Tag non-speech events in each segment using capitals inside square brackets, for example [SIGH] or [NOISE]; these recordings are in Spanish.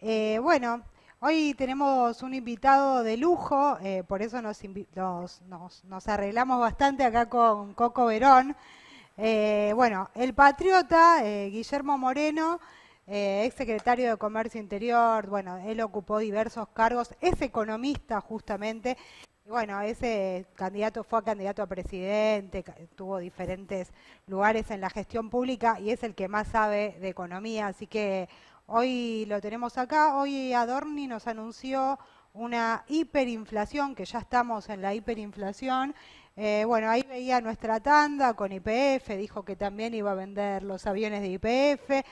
Eh, bueno, hoy tenemos un invitado de lujo, eh, por eso nos, arreglamos bastante acá con Coco Verón. Eh, bueno, el patriota Guillermo Moreno, ex secretario de Comercio Interior, bueno, él ocupó diversos cargos, es economista justamente. Bueno, ese candidato fue candidato a presidente, tuvo diferentes lugares en la gestión pública y es el que más sabe de economía, así que Hoy lo tenemos acá, hoy Adorni nos anunció una hiperinflación, que ya estamos en la hiperinflación. Eh, bueno, ahí veía nuestra tanda con IPF, dijo que también iba a vender los aviones de IPF.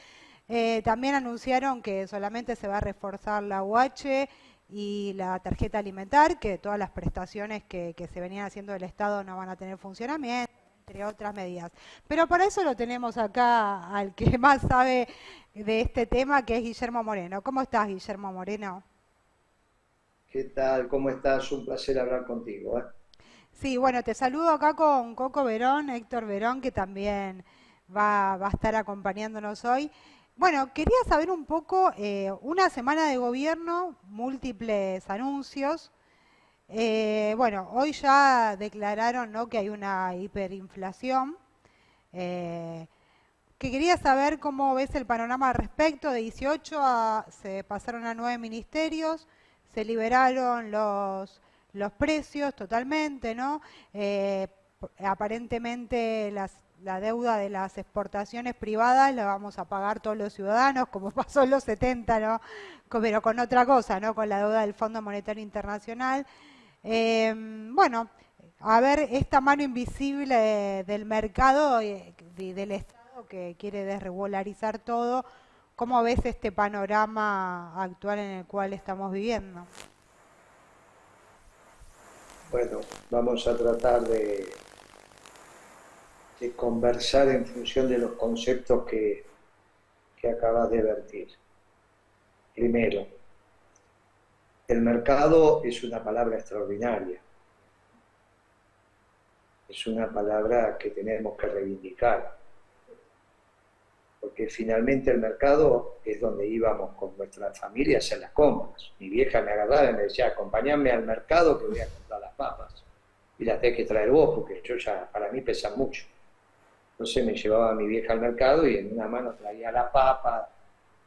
Eh, también anunciaron que solamente se va a reforzar la UH y la tarjeta alimentar, que todas las prestaciones que, que se venían haciendo del Estado no van a tener funcionamiento entre otras medidas. Pero para eso lo tenemos acá al que [LAUGHS] más sabe de este tema, que es Guillermo Moreno. ¿Cómo estás, Guillermo Moreno? ¿Qué tal? ¿Cómo estás? Un placer hablar contigo. ¿eh? Sí, bueno, te saludo acá con Coco Verón, Héctor Verón, que también va, a estar acompañándonos hoy. Bueno, quería saber un poco, eh, una semana de gobierno, múltiples anuncios, eh, bueno, hoy ya declararon ¿no? que hay una hiperinflación. Eh, que quería saber cómo ves el panorama al respecto. De 18 a, se pasaron a 9 ministerios, se liberaron los, los precios totalmente, ¿no? Eh, aparentemente la deuda de las exportaciones privadas la vamos a pagar todos los ciudadanos, como [LAUGHS] pasó en los 70, ¿no? Pero con otra cosa, ¿no? Con la deuda del Fondo Monetario Internacional. Em, bueno, a ver, esta mano invisible del mercado y del Estado que quiere desregularizar todo, ¿cómo ves este panorama actual en el cual estamos viviendo? Bueno, vamos a tratar de, de conversar en función de los conceptos que, que acabas de vertir. Primero, el mercado es una palabra extraordinaria. Es una palabra que tenemos que reivindicar. Porque finalmente el mercado es donde íbamos con nuestras familias a las compras. Mi vieja me agarraba y me decía, acompáñame al mercado que voy a comprar las papas. Y las tenés que traer vos, porque yo ya, para mí pesan mucho. Entonces me llevaba a mi vieja al mercado y en una mano traía la papa,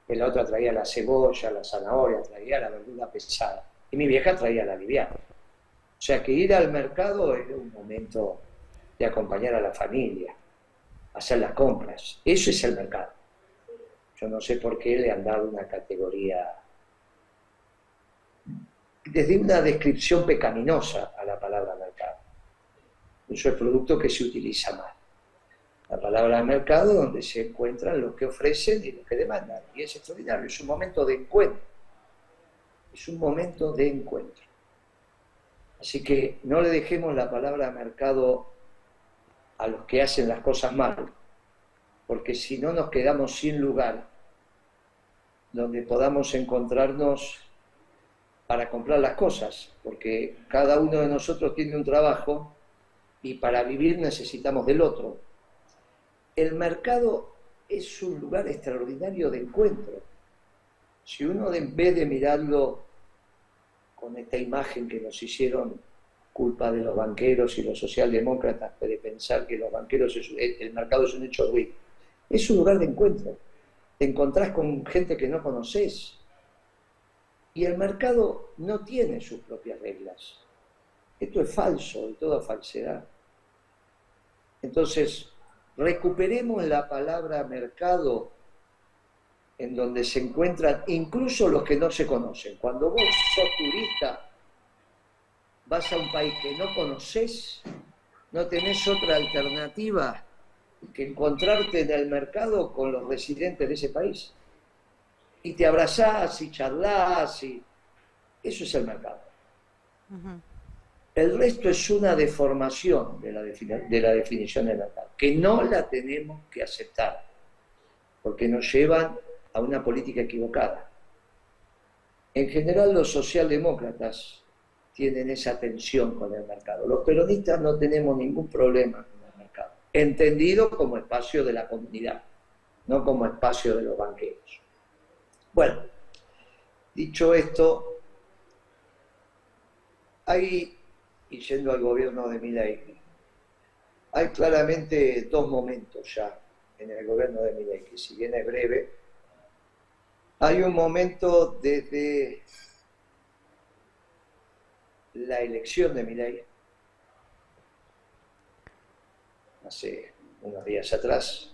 en la otra traía la cebolla, la zanahoria, traía la verdura pesada. Y mi vieja traía la liviana. O sea que ir al mercado era un momento de acompañar a la familia, hacer las compras. Eso es el mercado. Yo no sé por qué le han dado una categoría, desde una descripción pecaminosa a la palabra mercado. Eso es producto que se utiliza mal la palabra mercado, donde se encuentran los que ofrecen y los que demandan. Y es extraordinario, es un momento de encuentro. Es un momento de encuentro. Así que no le dejemos la palabra mercado a los que hacen las cosas mal, porque si no nos quedamos sin lugar donde podamos encontrarnos para comprar las cosas, porque cada uno de nosotros tiene un trabajo y para vivir necesitamos del otro el mercado es un lugar extraordinario de encuentro. Si uno en vez de mirarlo con esta imagen que nos hicieron culpa de los banqueros y los socialdemócratas, puede pensar que los banqueros, el mercado es un hecho ruido. Es un lugar de encuentro. Te encontrás con gente que no conoces. Y el mercado no tiene sus propias reglas. Esto es falso, de toda falsedad. Entonces, recuperemos la palabra mercado en donde se encuentran incluso los que no se conocen. Cuando vos sos turista, vas a un país que no conoces, no tenés otra alternativa que encontrarte en el mercado con los residentes de ese país. Y te abrazás y charlas y eso es el mercado. El resto es una deformación de la, de la definición del mercado, que no la tenemos que aceptar, porque nos llevan a una política equivocada. En general los socialdemócratas tienen esa tensión con el mercado. Los peronistas no tenemos ningún problema con el mercado, entendido como espacio de la comunidad, no como espacio de los banqueros. Bueno, Dicho esto, hay, y yendo al gobierno de Milei, hay claramente dos momentos ya en el gobierno de Milei, que si bien es breve, hay un momento desde la elección de Milei, hace unos días atrás,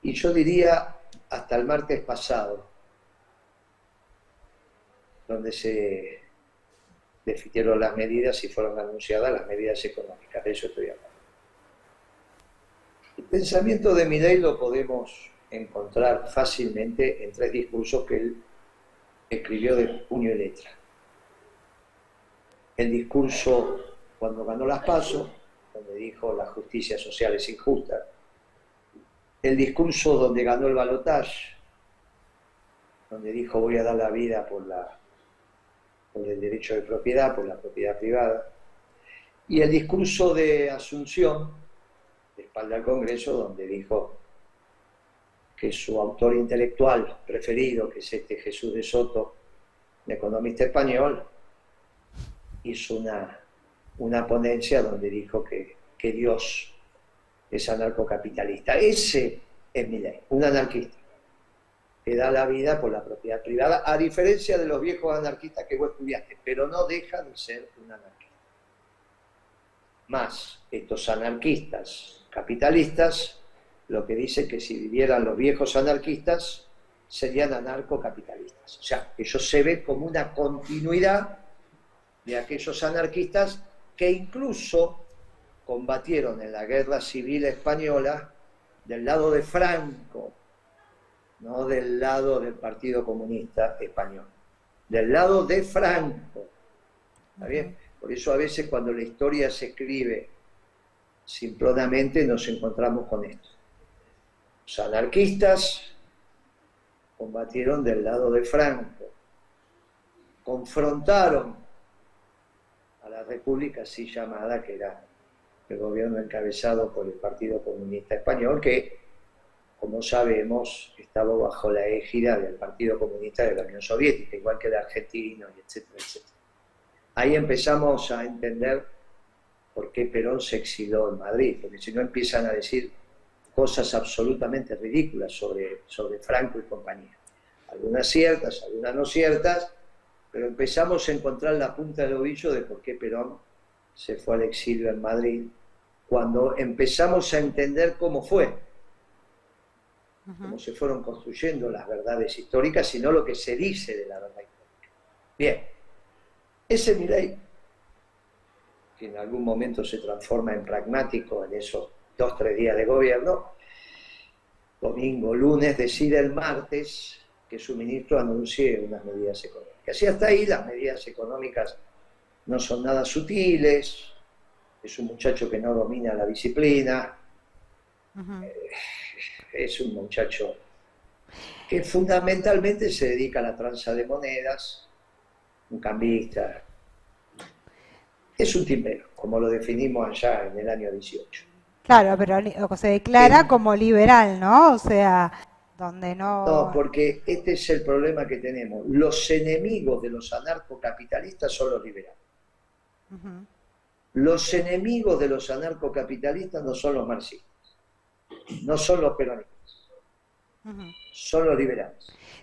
y yo diría hasta el martes pasado, donde se definieron las medidas y fueron anunciadas las medidas económicas, de eso estoy hablando. El pensamiento de Milei lo podemos encontrar fácilmente en tres discursos que él escribió de puño y letra. El discurso cuando ganó las pasos, donde dijo la justicia social es injusta. El discurso donde ganó el balotaje, donde dijo voy a dar la vida por, la, por el derecho de propiedad, por la propiedad privada. Y el discurso de Asunción, de espalda al Congreso, donde dijo que su autor intelectual preferido, que es este Jesús de Soto, un economista español, hizo una, una ponencia donde dijo que, que Dios es anarcocapitalista. Ese es mi ley, un anarquista que da la vida por la propiedad privada, a diferencia de los viejos anarquistas que vos estudiaste, pero no deja de ser un anarquista. Más, estos anarquistas capitalistas, lo que dice que si vivieran los viejos anarquistas, serían anarcocapitalistas. O sea, ellos se ven como una continuidad de aquellos anarquistas que incluso combatieron en la guerra civil española del lado de Franco, no del lado del Partido Comunista Español, del lado de Franco. ¿Está bien? Por eso a veces cuando la historia se escribe simplonamente nos encontramos con esto. Los anarquistas combatieron del lado de Franco, confrontaron a la república así llamada que era el gobierno encabezado por el Partido Comunista Español, que como sabemos, estaba bajo la égida del Partido Comunista de la Unión Soviética, igual que de argentinos, etcétera, etcétera. Ahí empezamos a entender por qué Perón se exiló en Madrid, porque si no empiezan a decir cosas absolutamente ridículas sobre, sobre Franco y compañía. Algunas ciertas, algunas no ciertas, pero empezamos a encontrar la punta del ovillo de por qué Perón se fue al exilio en Madrid, cuando empezamos a entender cómo fue cómo se fueron construyendo las verdades históricas, sino lo que se dice de la verdad histórica. Bien, ese Milei, que en algún momento se transforma en pragmático en esos dos, tres días de gobierno, domingo, lunes, decide el martes que su ministro anuncie unas medidas económicas. Y hasta ahí las medidas económicas no son nada sutiles, es un muchacho que no domina la disciplina, es un muchacho que fundamentalmente se dedica a la tranza de monedas, un cambista. Es un timbero, como lo definimos allá en el año 18. Claro, pero se declara como liberal, ¿no? O sea, donde no... No, porque este es el problema que tenemos. Los enemigos de los anarcocapitalistas son los liberales. Los enemigos de los anarcocapitalistas no son los marxistas no son los peronistas, son los liberales.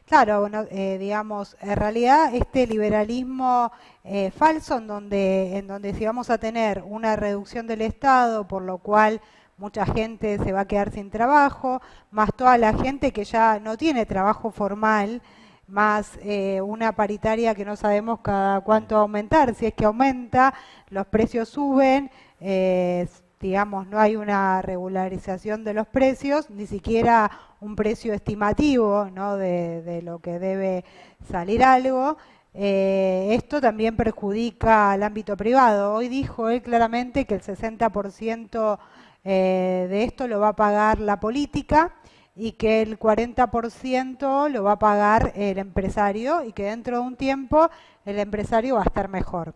Claro, bueno, eh, digamos, en realidad este liberalismo eh, falso en donde, en donde si vamos a tener una reducción del Estado, por lo cual mucha gente se va a quedar sin trabajo, más toda la gente que ya no tiene trabajo formal, más eh, una paritaria que no sabemos cada cuánto aumentar, si es que aumenta, los precios suben, digamos, no hay una regularización de los precios, ni siquiera un precio estimativo ¿no? de, lo que debe salir algo. Eh, esto también perjudica al ámbito privado. Hoy dijo él claramente que el 60% eh, de esto lo va a pagar la política y que el 40% lo va a pagar el empresario y que dentro de un tiempo el empresario va a estar mejor.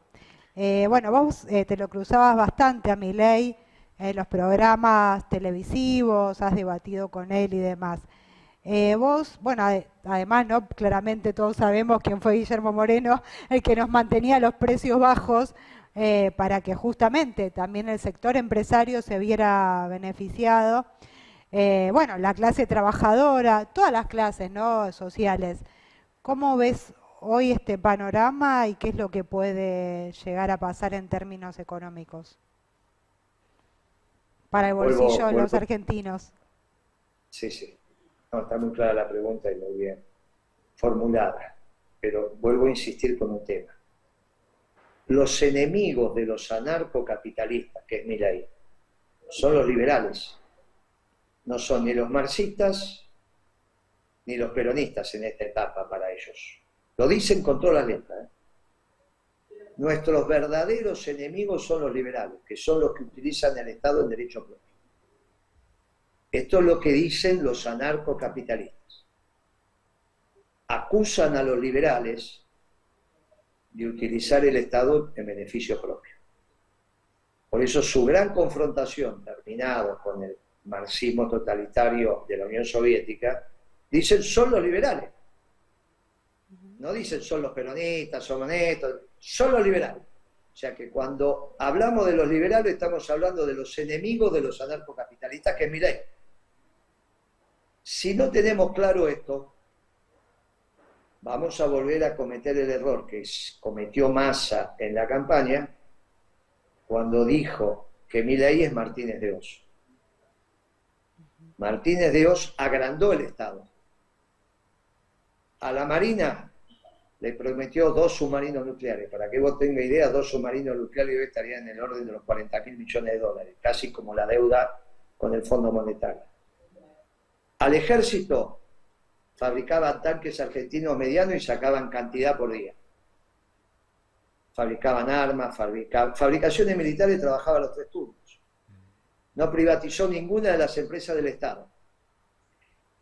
Eh, bueno, vos te lo cruzabas bastante a mi ley en los programas televisivos, has debatido con él y demás. Eh, vos, bueno, además, ¿no? Claramente todos sabemos quién fue Guillermo Moreno, el que nos mantenía los precios bajos eh, para que justamente también el sector empresario se viera beneficiado. Eh, bueno, la clase trabajadora, todas las clases ¿no? sociales. ¿Cómo ves hoy este panorama y qué es lo que puede llegar a pasar en términos económicos para el bolsillo de los argentinos? Sí, sí. está muy clara la pregunta y muy bien formulada, pero vuelvo a insistir con un tema. Los enemigos de los anarcocapitalistas, que es mi ley, son los liberales no son ni los marxistas ni los peronistas en esta etapa para ellos. Lo dicen con todas las letras. ¿eh? Nuestros verdaderos enemigos son los liberales, que son los que utilizan el Estado en derecho propio. Esto es lo que dicen los anarcocapitalistas. Acusan a los liberales de utilizar el Estado en beneficio propio. Por eso su gran confrontación, terminado con el marxismo totalitario de la Unión Soviética, dicen son los liberales. No dicen son los peronistas, son honestos, son los liberales. O sea que cuando hablamos de los liberales estamos hablando de los enemigos de los anarcocapitalistas, que es. Si no tenemos claro esto, vamos a volver a cometer el error que cometió Massa en la campaña cuando dijo que mi ley es Martínez de Oso. Martínez de Oz agrandó el Estado. A la Marina le prometió dos submarinos nucleares. Para que vos tengas idea, dos submarinos nucleares estarían en el orden de los 40 mil millones de dólares, casi como la deuda con el Fondo Monetario. Al ejército fabricaban tanques argentinos medianos y sacaban cantidad por día. Fabricaban armas, fabricaban... fabricaciones militares trabajaban los tres turnos no privatizó ninguna de las empresas del Estado.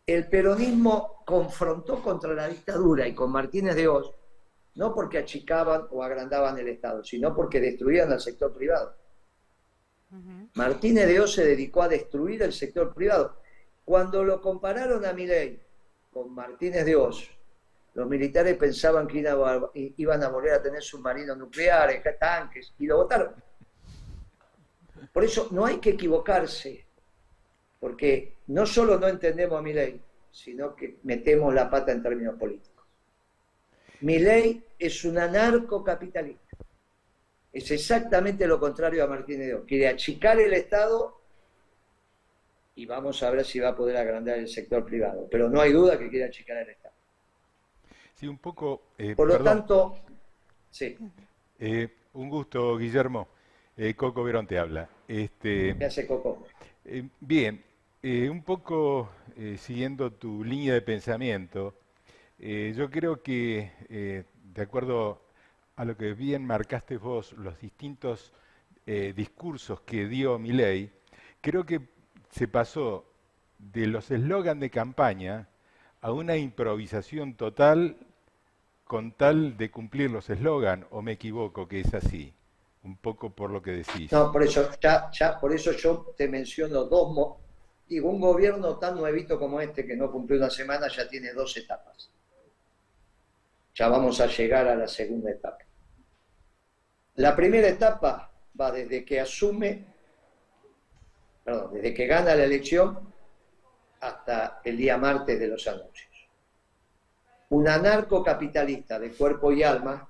El peronismo confrontó contra la dictadura y con Martínez de Oz, no porque achicaban o agrandaban el Estado, sino porque destruían al sector privado. Martínez de Oz se dedicó a destruir el sector privado. Cuando lo compararon a Milei con Martínez de Oz, los militares pensaban que iban a volver a tener submarinos nucleares, tanques, y lo votaron. Por eso no hay que equivocarse, porque no solo no entendemos a mi ley, sino que metemos la pata en términos políticos. Mi ley es un anarcocapitalista. Es exactamente lo contrario a Martínez de Quiere achicar el Estado y vamos a ver si va a poder agrandar el sector privado. Pero no hay duda que quiere achicar el Estado. Sí, un poco. Eh, Por lo tanto, sí. Eh, un gusto, Guillermo. Eh, Coco Verón te habla. Este, ¿Qué hace Coco? Bien, eh, un poco siguiendo tu línea de pensamiento, yo creo que, de acuerdo a lo que bien marcaste vos, los distintos discursos que dio Milei, creo que se pasó de los eslogans de campaña a una improvisación total con tal de cumplir los eslogans, o me equivoco que es así un poco por lo que decís. No, por eso, ya, ya, por eso yo te menciono dos. Digo, un gobierno tan nuevito como este, que no cumplió una semana, ya tiene dos etapas. Ya vamos a llegar a la segunda etapa. La primera etapa va desde que asume, perdón, desde que gana la elección hasta el día martes de los anuncios. Un anarcocapitalista de cuerpo y alma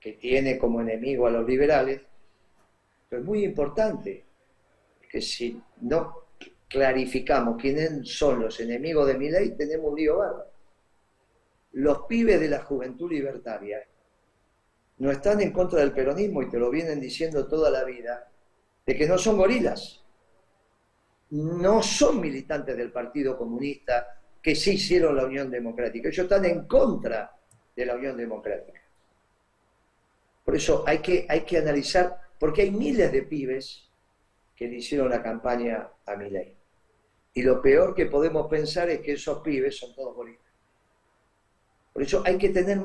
que tiene como enemigo a los liberales, pero es muy importante que si no clarificamos quiénes son los enemigos de mi ley, tenemos un lío. Los pibes de la juventud libertaria no están en contra del peronismo y te lo vienen diciendo toda la vida, de que no son gorilas, no son militantes del Partido Comunista que sí hicieron la Unión Democrática, ellos están en contra de la Unión Democrática. Por eso hay que, hay que analizar, porque hay miles de pibes que le hicieron la campaña a mi ley. Y lo peor que podemos pensar es que esos pibes son todos bolivianos. Por eso hay que tener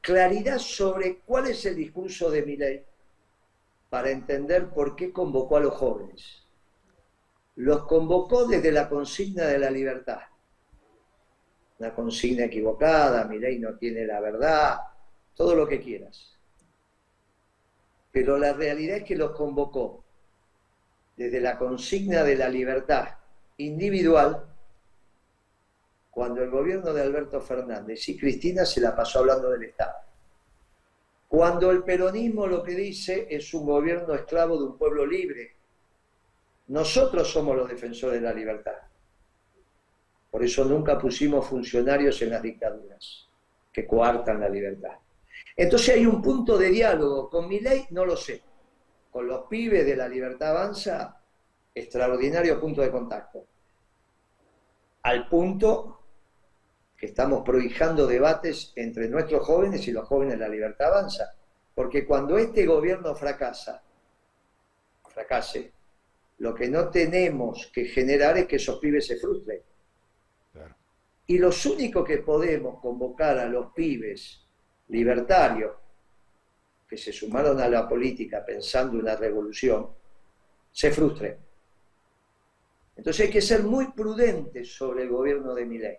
claridad sobre cuál es el discurso de mi ley para entender por qué convocó a los jóvenes. Los convocó desde la consigna de la libertad. una consigna equivocada, mi ley no tiene la verdad, todo lo que quieras. Pero la realidad es que los convocó desde la consigna de la libertad individual, cuando el gobierno de Alberto Fernández y Cristina se la pasó hablando del Estado. Cuando el peronismo lo que dice es un gobierno esclavo de un pueblo libre. Nosotros somos los defensores de la libertad. Por eso nunca pusimos funcionarios en las dictaduras que coartan la libertad. Entonces hay un punto de diálogo. Con mi ley no lo sé. Con los pibes de la libertad avanza, extraordinario punto de contacto. Al punto que estamos prohijando debates entre nuestros jóvenes y los jóvenes de la libertad avanza. Porque cuando este gobierno fracasa, fracase, lo que no tenemos que generar es que esos pibes se frustren. Y los únicos que podemos convocar a los pibes libertarios que se sumaron a la política pensando una revolución, se frustren. Entonces hay que ser muy prudentes sobre el gobierno de Milei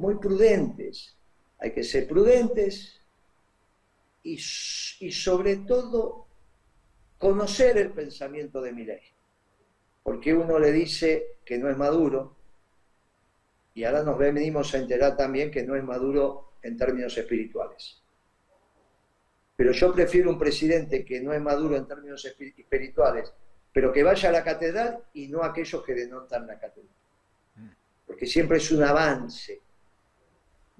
muy prudentes. Hay que ser prudentes y, sobre todo conocer el pensamiento de ley. Porque uno le dice que no es maduro y ahora nos venimos a enterar también que no es maduro en términos espirituales. Pero yo prefiero un presidente que no es maduro en términos espirituales, pero que vaya a la catedral y no aquellos que denotan la catedral. Porque siempre es un avance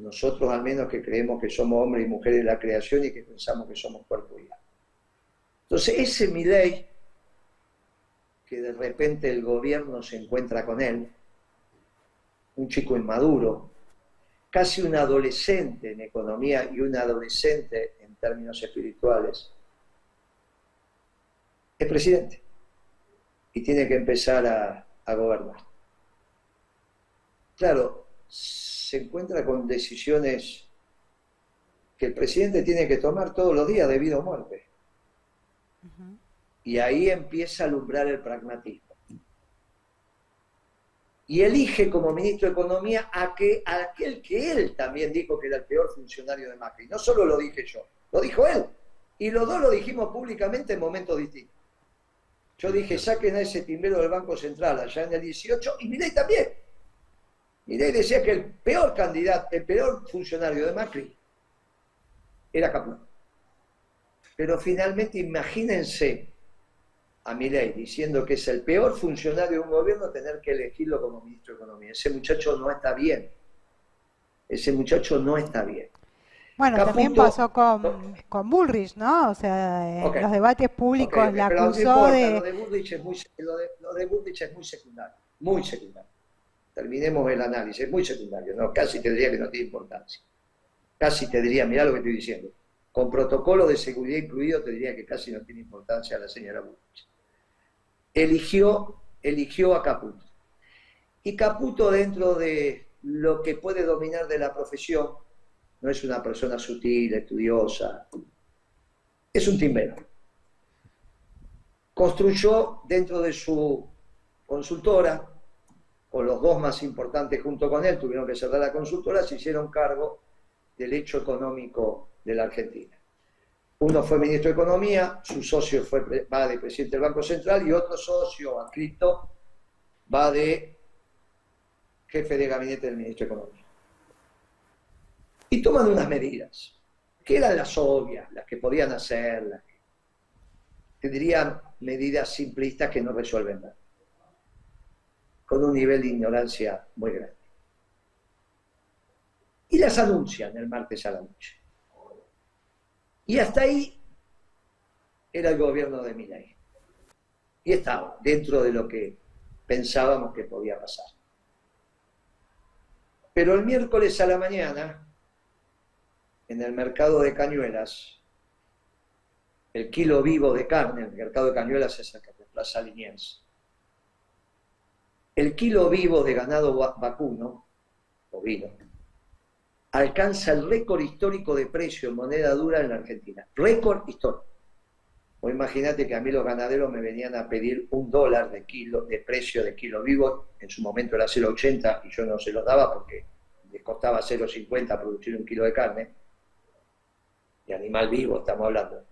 nosotros al menos que creemos que somos hombres y mujeres de la creación y que pensamos que somos cuerpo y alma. Entonces, ese mi ley, que de repente el gobierno se encuentra con él, un chico inmaduro, casi un adolescente en economía y un adolescente en términos espirituales, es presidente y tiene que empezar a, a gobernar. Claro, se encuentra con decisiones que el presidente tiene que tomar todos los días debido a muerte. Y ahí empieza a alumbrar el pragmatismo. Y elige como ministro de Economía a, que, a aquel que él también dijo que era el peor funcionario de Macri. No solo lo dije yo, lo dijo él. Y los dos lo dijimos públicamente en momentos distintos. Yo dije, saquen a ese timbrero del Banco Central allá en el 18 y miré también. Milei decía que el peor candidato, el peor funcionario de Macri era Caputo. Pero finalmente imagínense a Milei diciendo que es el peor funcionario de un gobierno tener que elegirlo como ministro de Economía. Ese muchacho no está bien. Ese muchacho no está bien. Bueno, también pasó con, con, Bullrich, ¿no? O sea, en los debates públicos la acusó de... Lo de, Bullrich es muy, lo de Bullrich es muy secundario, muy secundario terminemos el análisis, es muy secundario, ¿no? casi te diría que no tiene importancia. Casi te diría, mira lo que estoy diciendo, con protocolo de seguridad incluido te diría que casi no tiene importancia la señora Bullrich. Eligió, eligió a Caputo. Y Caputo dentro de lo que puede dominar de la profesión, no es una persona sutil, estudiosa, es un timbero. Construyó dentro de su consultora o los dos más importantes junto con él tuvieron que cerrar la consultora, se hicieron cargo del hecho económico de la Argentina. Uno fue ministro de Economía, su socio fue, va de presidente del Banco Central y otro socio adscrito va de jefe de gabinete del ministro de Economía. Y toman unas medidas, que eran las obvias, las que podían hacer, las que tendrían medidas simplistas que no resuelven nada con un nivel de ignorancia muy grande. Y las anuncian el martes a la noche. Y hasta ahí era el gobierno de Milay. Y estaba dentro de lo que pensábamos que podía pasar. Pero el miércoles a la mañana, en el mercado de Cañuelas, el kilo vivo de carne, el mercado de Cañuelas es el que Plaza Liniers, el kilo vivo de ganado vacuno, ovino, alcanza el récord histórico de precio en moneda dura en la Argentina. Récord histórico. O imagínate que a mí los ganaderos me venían a pedir un dólar de kilo de precio de kilo vivo, en su momento era 0,80 y yo no se los daba porque les costaba 0,50 producir un kilo de carne, animal vivo estamos hablando,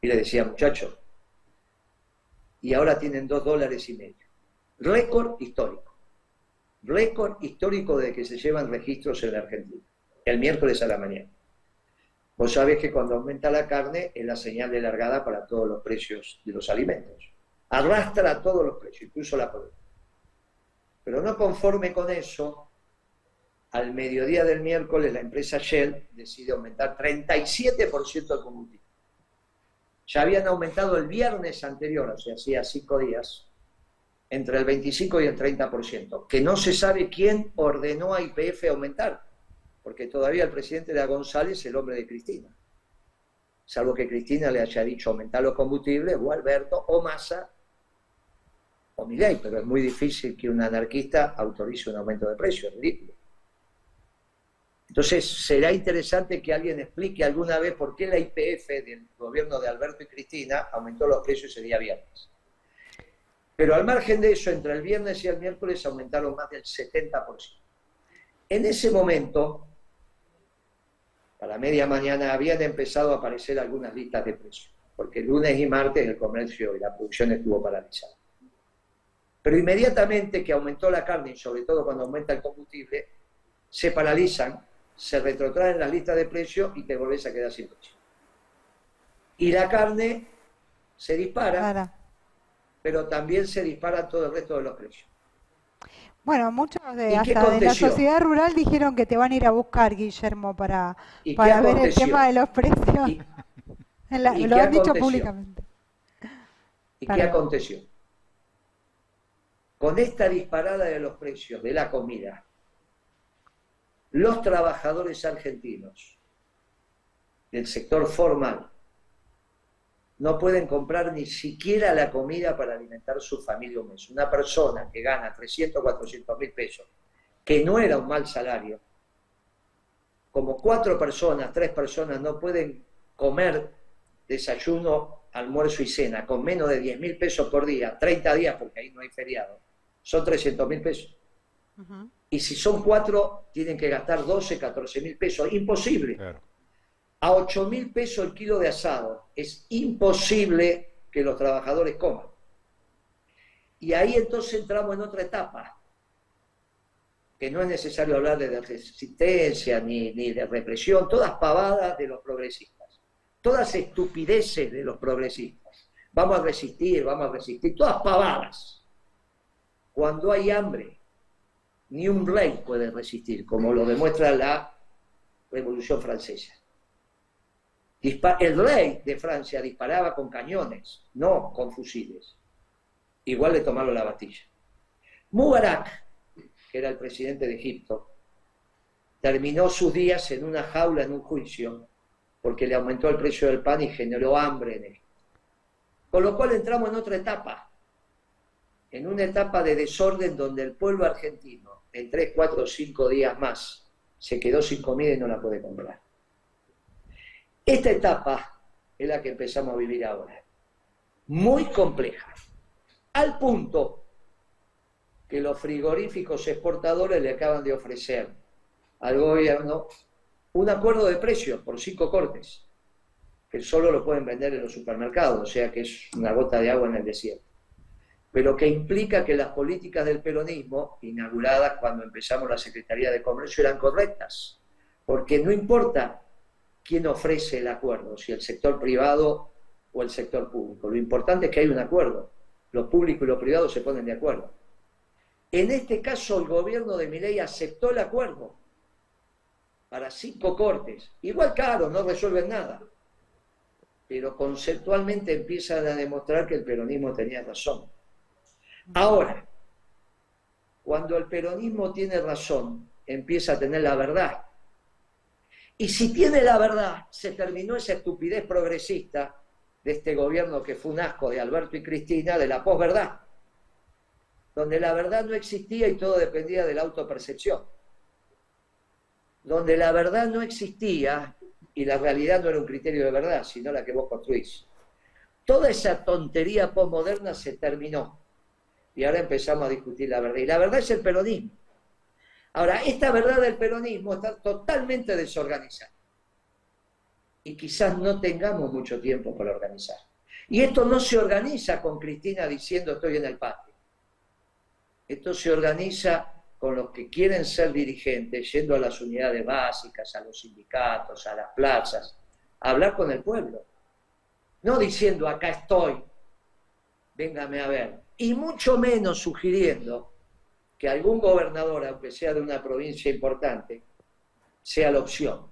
y le decía, muchachos, y ahora tienen dos dólares y medio. Récord histórico. Récord histórico de que se llevan registros en la Argentina. El miércoles a la mañana. Vos sabés que cuando aumenta la carne es la señal de largada para todos los precios de los alimentos. Arrastra a todos los precios, incluso la producción. Pero no conforme con eso, al mediodía del miércoles la empresa Shell decide aumentar 37% el combustible. Ya habían aumentado el viernes anterior, o sea, hacía cinco días, entre el 25 y el 30%, que no se sabe quién ordenó a IPF aumentar, porque todavía el presidente de González el hombre de Cristina. Salvo que Cristina le haya dicho aumentar los combustibles, o Alberto, o Massa, o Miguel, pero es muy difícil que un anarquista autorice un aumento de precios, es ridículo. Entonces, será interesante que alguien explique alguna vez por qué la IPF del gobierno de Alberto y Cristina aumentó los precios ese día viernes. Pero al margen de eso, entre el viernes y el miércoles aumentaron más del 70%. En ese momento, a la media mañana, habían empezado a aparecer algunas listas de precios, porque lunes y martes el comercio y la producción estuvo paralizada. Pero inmediatamente que aumentó la carne, y sobre todo cuando aumenta el combustible, se paralizan se retrotraen las listas de precios y te volvés a quedar sin precio. Y la carne se dispara, pero también se dispara todo el resto de los precios. Bueno, muchos de, hasta de la sociedad rural dijeron que te van a ir a buscar, Guillermo, para, para ver el tema de los precios. [LAUGHS] lo han dicho públicamente. ¿Y qué aconteció? Con esta disparada de los precios de la comida, los trabajadores argentinos del sector formal no pueden comprar ni siquiera la comida para alimentar su familia un mes. Una persona que gana 300, 400 mil pesos, que no era un mal salario, como cuatro personas, tres personas no pueden comer desayuno, almuerzo y cena con menos de 10 mil pesos por día, 30 días porque ahí no hay feriado, son 300 mil pesos. Y si son cuatro, tienen que gastar 12, 14 mil pesos. Imposible. A 8 mil pesos el kilo de asado. Es imposible que los trabajadores coman. Y ahí entonces entramos en otra etapa, que no es necesario hablar de resistencia ni, ni de represión, todas pavadas de los progresistas, todas estupideces de los progresistas. Vamos a resistir, vamos a resistir, todas pavadas. Cuando hay hambre, ni un rey puede resistir, como lo demuestra la Revolución Francesa. el rey de Francia disparaba con cañones, no con fusiles. Igual le tomaron la Bastilla. Mubarak, que era el presidente de Egipto, terminó sus días en una jaula en un juicio porque le aumentó el precio del pan y generó hambre en él. Con lo cual entramos en otra etapa, en una etapa de desorden donde el pueblo argentino en 3, 4 o 5 días más se quedó sin comida y no la puede comprar. Esta etapa es la que empezamos a vivir ahora. Muy compleja. Al punto que los frigoríficos exportadores le acaban de ofrecer al gobierno un acuerdo de precios por cinco cortes, que solo lo pueden vender en los supermercados, o sea que es una gota de agua en el desierto pero que implica que las políticas del peronismo, inauguradas cuando empezamos la Secretaría de Comercio, eran correctas, porque no importa quién ofrece el acuerdo, si el sector privado o el sector público, lo importante es que hay un acuerdo, lo público y lo privado se ponen de acuerdo. En este caso, el gobierno de Milei aceptó el acuerdo para cinco cortes. Igual caro, no resuelven nada. Pero conceptualmente empiezan a demostrar que el peronismo tenía razón. Ahora, cuando el peronismo tiene razón, empieza a tener la verdad. Y si tiene la verdad, se terminó esa estupidez progresista de este gobierno que fue un asco de Alberto y Cristina, de la posverdad, donde la verdad no existía y todo dependía de la autopercepción, donde la verdad no existía y la realidad no era un criterio de verdad, sino la que vos construís. Toda esa tontería posmoderna se terminó y ahora empezamos a discutir la verdad. Y la verdad es el peronismo. Ahora, esta verdad del peronismo está totalmente desorganizada. Y quizás no tengamos mucho tiempo para organizar. Y esto no se organiza con Cristina diciendo estoy en el patio. Esto se organiza con los que quieren ser dirigentes, yendo a las unidades básicas, a los sindicatos, a las plazas, a hablar con el pueblo. No diciendo acá estoy, véngame a ver. Y mucho menos sugiriendo que algún gobernador, aunque sea de una provincia importante, sea la opción.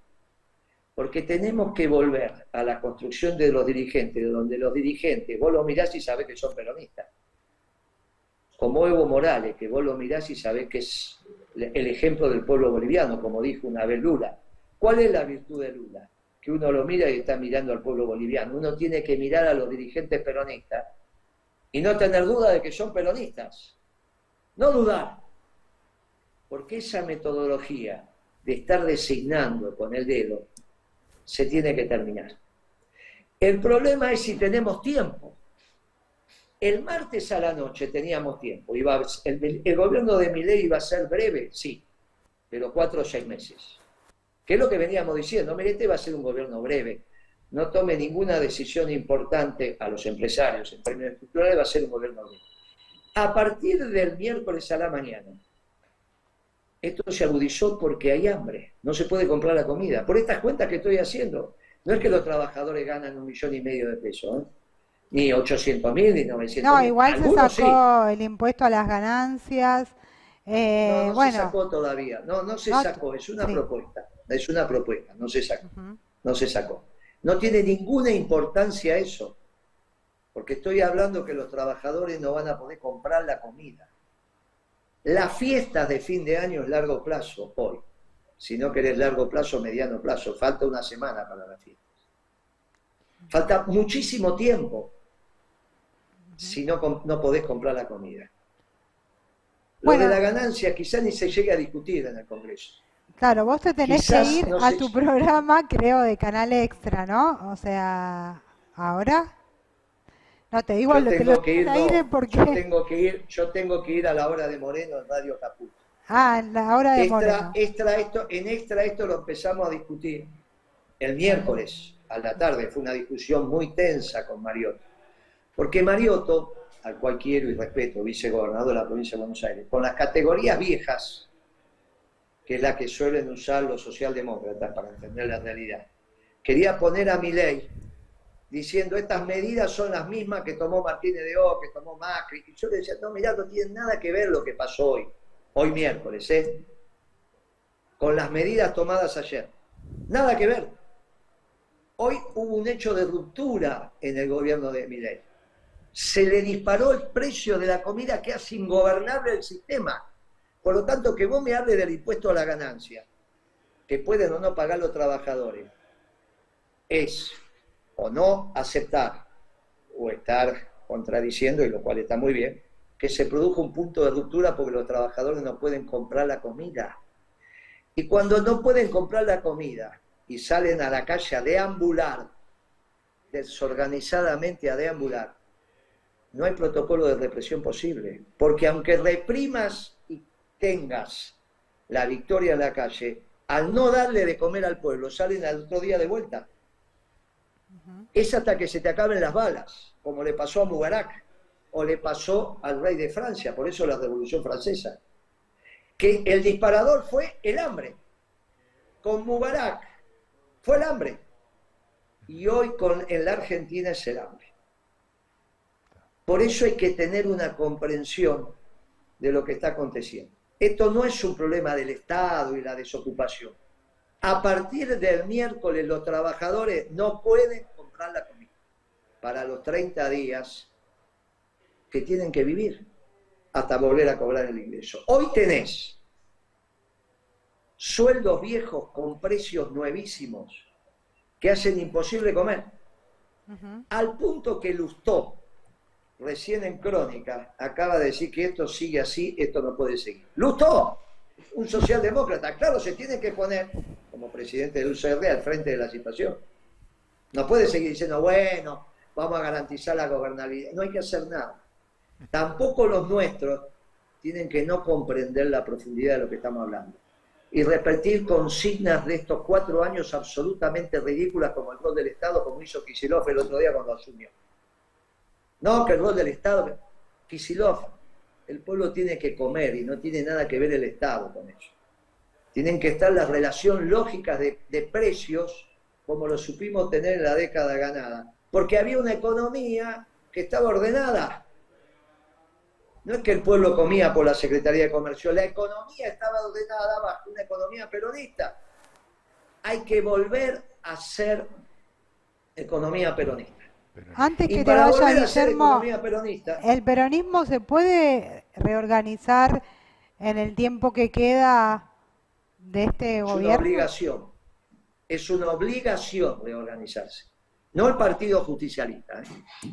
Porque tenemos que volver a la construcción de los dirigentes, de donde los dirigentes, vos los mirás y sabés que son peronistas. Como Evo Morales, que vos lo mirás y sabés que es el ejemplo del pueblo boliviano, como dijo una vez Lula. ¿Cuál es la virtud de Lula? Que uno lo mira y está mirando al pueblo boliviano. Uno tiene que mirar a los dirigentes peronistas y no tener duda de que son peronistas no dudar, porque esa metodología de estar designando con el dedo se tiene que terminar. El problema es si tenemos tiempo. El martes a la noche teníamos tiempo. El, gobierno de Milei iba a ser breve, sí, pero cuatro o seis meses. ¿Qué es lo que veníamos diciendo? Mire, este va a ser un gobierno breve. No tome ninguna decisión importante a los empresarios en términos estructurales, va a ser un gobierno a partir del miércoles a la mañana, esto se agudizó porque hay hambre, no se puede comprar la comida. Por estas cuentas que estoy haciendo, no es que los trabajadores ganan un millón y medio de pesos, ¿eh? ni 800 mil, ni 900 No, igual se sacó el impuesto a las ganancias. Eh, no, no se sacó todavía, no, no se sacó, es una propuesta, es una propuesta, no se sacó, no se sacó. No tiene ninguna importancia eso porque estoy hablando que los trabajadores no van a poder comprar la comida. Las fiestas de fin de año es largo plazo hoy. Si no querés largo plazo, mediano plazo. Falta una semana para las fiestas. Falta muchísimo tiempo si no, no podés comprar la comida. Lo de la ganancia quizás ni se llegue a discutir en el Congreso. Claro, vos te tenés que ir a tu programa, creo, de Canal Extra, ¿no? O sea, ahora. No, te digo lo, tengo que ir, porque... yo tengo que ir, yo tengo que ir a la hora de Moreno en Radio Caput. Ah, en la hora de Moreno. Extra esto, en extra esto lo empezamos a discutir el miércoles a la tarde. Fue una discusión muy tensa con Mariotto. Porque Mariotto, al cual quiero y respeto, vicegobernador de la provincia de Buenos Aires, con las categorías viejas, que es la que suelen usar los socialdemócratas para entender la realidad, quería poner a mi ley diciendo estas medidas son las mismas que tomó Martínez de O, que tomó Macri. Y yo le decía, no, mirá, no tiene nada que ver lo que pasó hoy, hoy miércoles, ¿eh? con las medidas tomadas ayer. Nada que ver. Hoy hubo un hecho de ruptura en el gobierno de Milei. Se le disparó el precio de la comida que hace ingobernable el sistema. Por lo tanto, que vos me hables del impuesto a la ganancia, que pueden o no pagar los trabajadores, es o no aceptar o estar contradiciendo, y lo cual está muy bien, que se produjo un punto de ruptura porque los trabajadores no pueden comprar la comida. Y cuando no pueden comprar la comida y salen a la calle a deambular, desorganizadamente a deambular, no hay protocolo de represión posible. Porque aunque reprimas tengas la victoria en la calle, al no darle de comer al pueblo, salen al otro día de vuelta es hasta que se te acaben las balas, como le pasó a Mubarak o le pasó al rey de Francia, por eso la Revolución Francesa. Que el disparador fue el hambre. Con Mubarak fue el hambre. Y hoy con, en la Argentina es el hambre. Por eso hay que tener una comprensión de lo que está aconteciendo. Esto no es un problema del Estado y la desocupación. A partir del miércoles los trabajadores no pueden la comida para los 30 días que tienen que vivir hasta volver a cobrar el ingreso. Hoy tenés sueldos viejos con precios nuevísimos que hacen imposible comer. Al punto que Lustó, recién en Crónica, acaba de decir que esto sigue así, esto no puede seguir. Lustó, un socialdemócrata, claro, se tiene que poner como presidente del UCR al frente de la situación. No puede seguir diciendo, bueno, vamos a garantizar la gobernabilidad. No hay que hacer nada. Tampoco los nuestros tienen que no comprender la profundidad de lo que estamos hablando y repetir consignas de estos cuatro años absolutamente ridículas como el rol del Estado, como hizo Kisilov el otro día cuando asumió. No, que el rol del Estado... Kisilov, el pueblo tiene que comer y no tiene nada que ver el Estado con eso. Tienen que estar las relaciones lógicas de, de precios como lo supimos tener en la década ganada. Porque había una economía que estaba ordenada. No es que el pueblo comía por la Secretaría de Comercio, la economía estaba ordenada bajo una economía peronista. Hay que volver a ser economía peronista. Antes que te vaya, Guillermo, ¿el peronismo se puede reorganizar en el tiempo que queda de este gobierno? Es una obligación. Es una obligación reorganizarse. No el Partido Justicialista. ¿eh?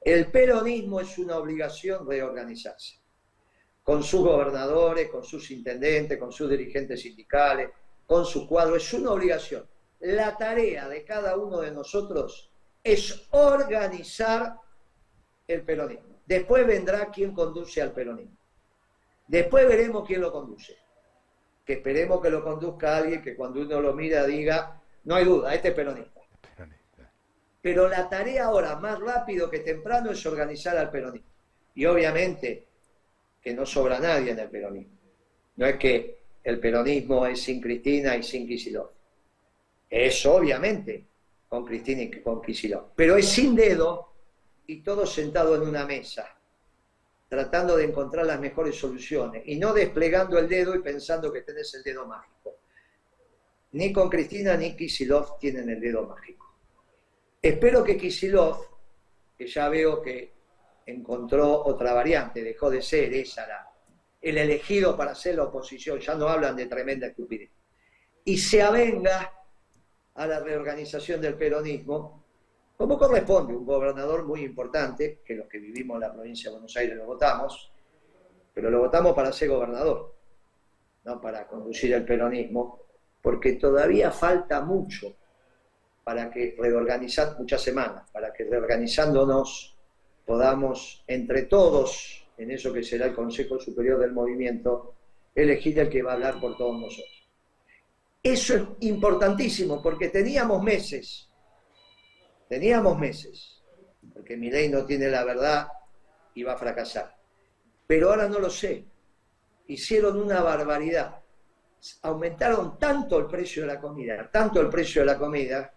El peronismo es una obligación reorganizarse, con sus gobernadores, con sus intendentes, con sus dirigentes sindicales, con su cuadro, es una obligación. La tarea de cada uno de nosotros es organizar el peronismo. Después vendrá quien conduce al peronismo. Después veremos quién lo conduce. Que esperemos que lo conduzca alguien que cuando uno lo mira diga, no hay duda, este es peronista. Pero la tarea ahora, más rápido que temprano, es organizar al peronismo. Y obviamente que no sobra nadie en el peronismo. No es que el peronismo es sin Cristina y sin Kicillof. Es obviamente con Cristina y con Kicillof. Pero es sin dedo y todos sentados en una mesa, tratando de encontrar las mejores soluciones y no desplegando el dedo y pensando que tenés el dedo mágico. Ni con Cristina ni Kicillof tienen el dedo mágico. Espero que Kisilov, que ya veo que encontró otra variante, dejó de ser esa la, el elegido para ser la oposición, ya no hablan de tremenda estupidez, y se avenga a la reorganización del peronismo, como corresponde, un gobernador muy importante, que los que vivimos en la provincia de Buenos Aires lo votamos, pero lo votamos para ser gobernador, no para conducir el peronismo, porque todavía falta mucho para que reorganizar muchas semanas, para que reorganizándonos podamos entre todos, en eso que será el Consejo Superior del Movimiento, elegir el que va a hablar por todos nosotros. Eso es importantísimo porque teníamos meses, teníamos meses, porque mi ley no tiene la verdad y va a fracasar. Pero ahora no lo sé. Hicieron una barbaridad. Aumentaron tanto el precio de la comida, tanto el precio de la comida,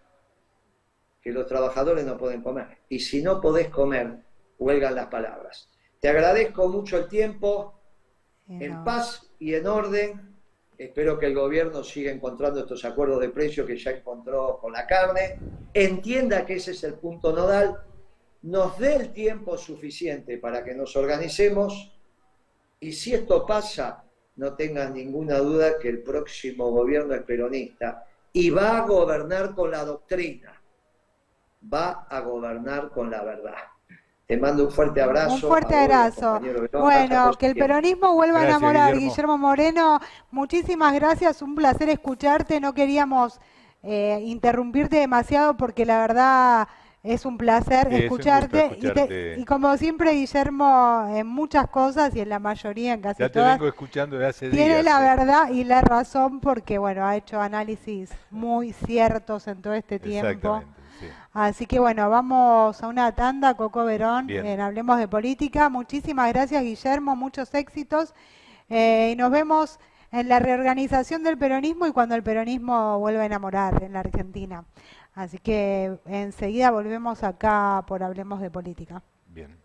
que los trabajadores no pueden comer. Y si no podés comer, huelgan las palabras. Te agradezco mucho el tiempo, en paz y en orden. Espero que el gobierno siga encontrando estos acuerdos de precio que ya encontró con la carne. Entienda que ese es el punto nodal. Nos dé el tiempo suficiente para que nos organicemos. Y si esto pasa, no tengas ninguna duda que el próximo gobierno es peronista y va a gobernar con la doctrina va a gobernar con la verdad. Te mando un fuerte abrazo. Un fuerte abrazo. bueno, que el peronismo vuelva a enamorar. Guillermo. Moreno, muchísimas gracias, un placer escucharte. No queríamos eh, interrumpirte demasiado porque la verdad es un placer escucharte. Y, como siempre, Guillermo, en muchas cosas y en la mayoría, en casi ya te vengo escuchando de hace tiene la verdad y la razón porque, bueno, ha hecho análisis muy ciertos en todo este tiempo. Así que bueno, vamos a una tanda, Coco Verón, en Hablemos de Política. Muchísimas gracias, Guillermo, muchos éxitos. Eh, y nos vemos en la reorganización del peronismo y cuando el peronismo vuelva a enamorar en la Argentina. Así que enseguida volvemos acá por Hablemos de Política. Bien.